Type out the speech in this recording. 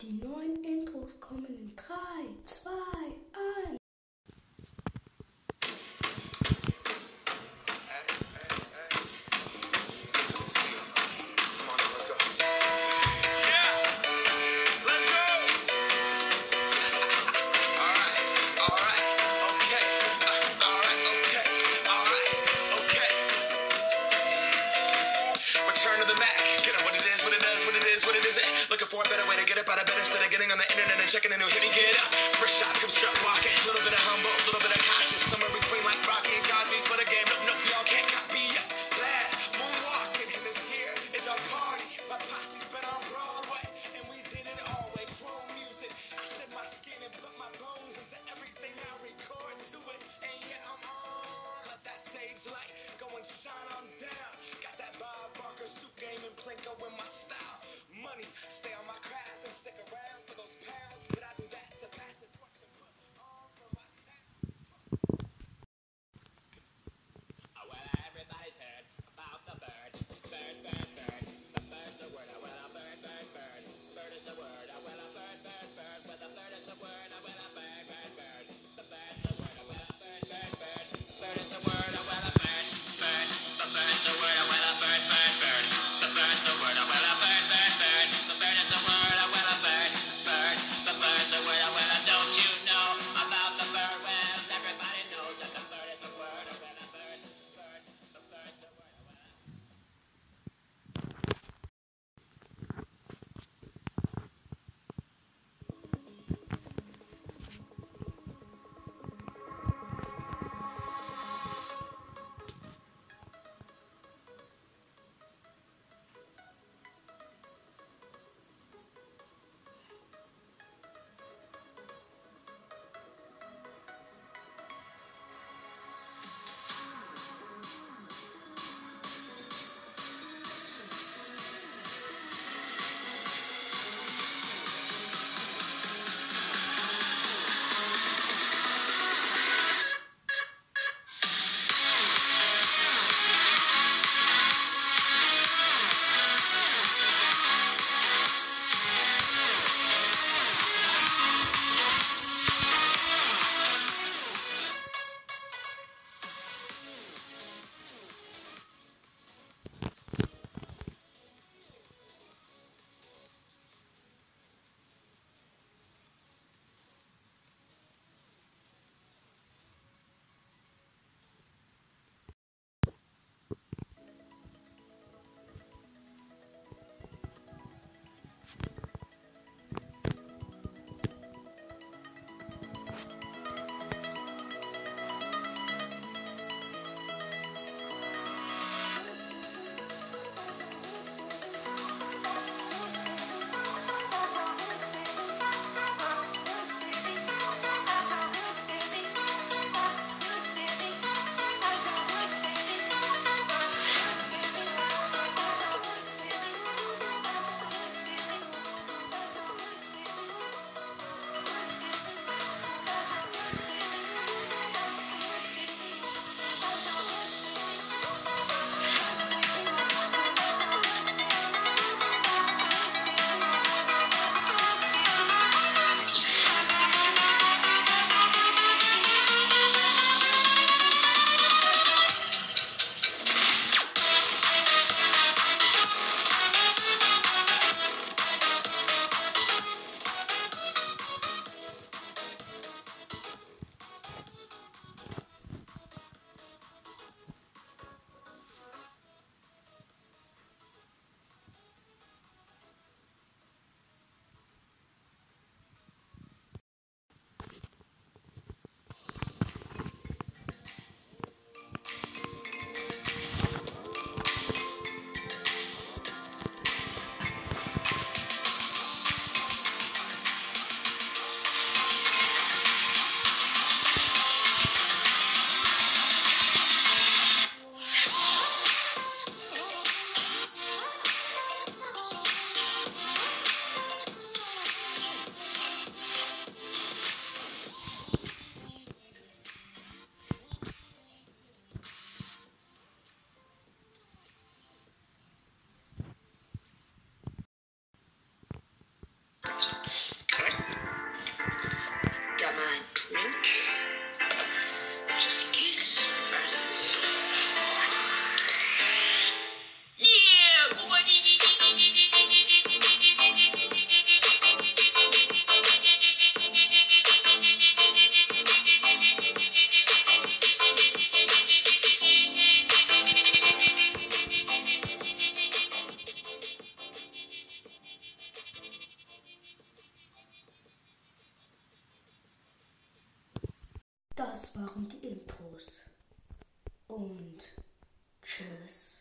Die neuen Intros kommen in 3, 2, bed instead of getting on the internet and checking a new hit me get up. Fresh shot, come strut walking. A little bit of humble, a little bit of cautious. Somewhere between like Rocky and Cosby's for the game. Nope, nope, y'all can't copy yet. Glad moonwalking in this our party. My posse's been on Broadway and we did it all music. I shed my skin and put my bones into everything I record to it. And I'm on. Let that stage light go and shine on down. Got that Bob Barker suit game and Plinko in my style. Money, stay on my craft and stick around for those pounds. Das waren die Intros. Und tschüss.